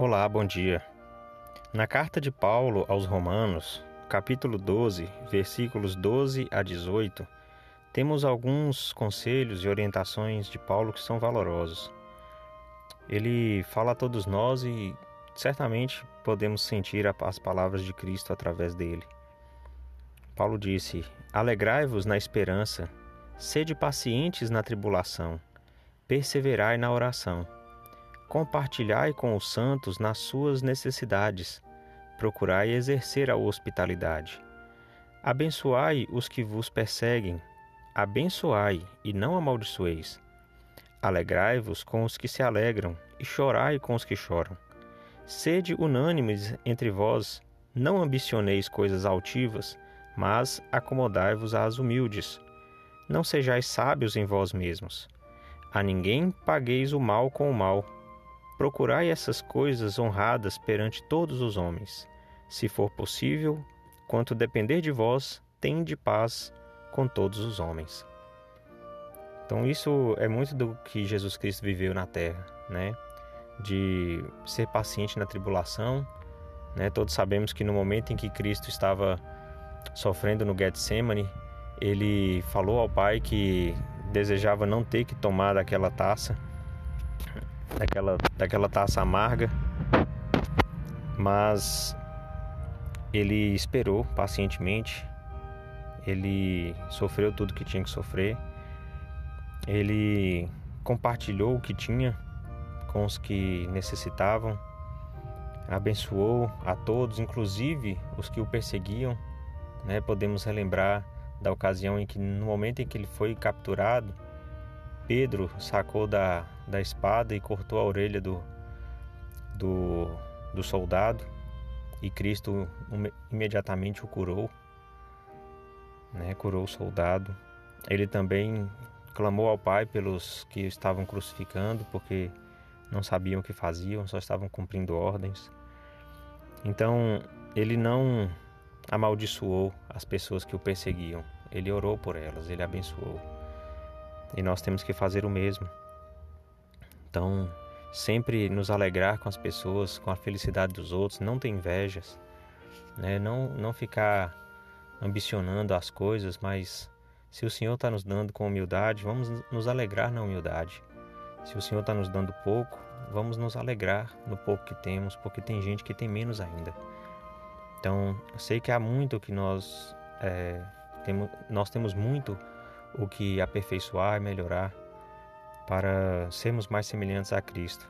Olá, bom dia. Na carta de Paulo aos Romanos, capítulo 12, versículos 12 a 18, temos alguns conselhos e orientações de Paulo que são valorosos. Ele fala a todos nós e certamente podemos sentir as palavras de Cristo através dele. Paulo disse: Alegrai-vos na esperança, sede pacientes na tribulação, perseverai na oração Compartilhai com os santos nas suas necessidades, procurai exercer a hospitalidade. Abençoai os que vos perseguem, abençoai e não amaldiçoeis. Alegrai-vos com os que se alegram e chorai com os que choram. Sede unânimes entre vós, não ambicioneis coisas altivas, mas acomodai-vos às humildes. Não sejais sábios em vós mesmos. A ninguém pagueis o mal com o mal Procurai essas coisas honradas perante todos os homens. Se for possível, quanto depender de vós, tende paz com todos os homens. Então isso é muito do que Jesus Cristo viveu na terra, né? De ser paciente na tribulação, né? Todos sabemos que no momento em que Cristo estava sofrendo no Getsemane, ele falou ao Pai que desejava não ter que tomar daquela taça, daquela, daquela taça amarga, mas ele esperou pacientemente, ele sofreu tudo que tinha que sofrer, ele compartilhou o que tinha com os que necessitavam, abençoou a todos, inclusive os que o perseguiam. Né? Podemos relembrar da ocasião em que, no momento em que ele foi capturado, Pedro sacou da, da espada e cortou a orelha do, do, do soldado, e Cristo imediatamente o curou, né? curou o soldado. Ele também clamou ao Pai pelos que estavam crucificando, porque não sabiam o que faziam, só estavam cumprindo ordens. Então, ele não amaldiçoou as pessoas que o perseguiam, ele orou por elas, ele abençoou. E nós temos que fazer o mesmo. Então, sempre nos alegrar com as pessoas, com a felicidade dos outros, não ter invejas, né? não, não ficar ambicionando as coisas, mas se o Senhor está nos dando com humildade, vamos nos alegrar na humildade. Se o Senhor está nos dando pouco, vamos nos alegrar no pouco que temos, porque tem gente que tem menos ainda. Então, eu sei que há muito que nós é, temos, nós temos muito o que aperfeiçoar e melhorar para sermos mais semelhantes a Cristo.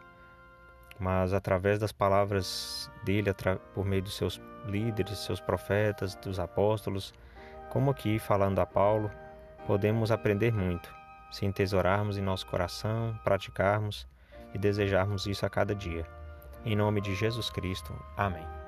Mas através das palavras dele, por meio dos seus líderes, seus profetas, dos apóstolos, como aqui falando a Paulo, podemos aprender muito, se entesourarmos em nosso coração, praticarmos e desejarmos isso a cada dia. Em nome de Jesus Cristo. Amém.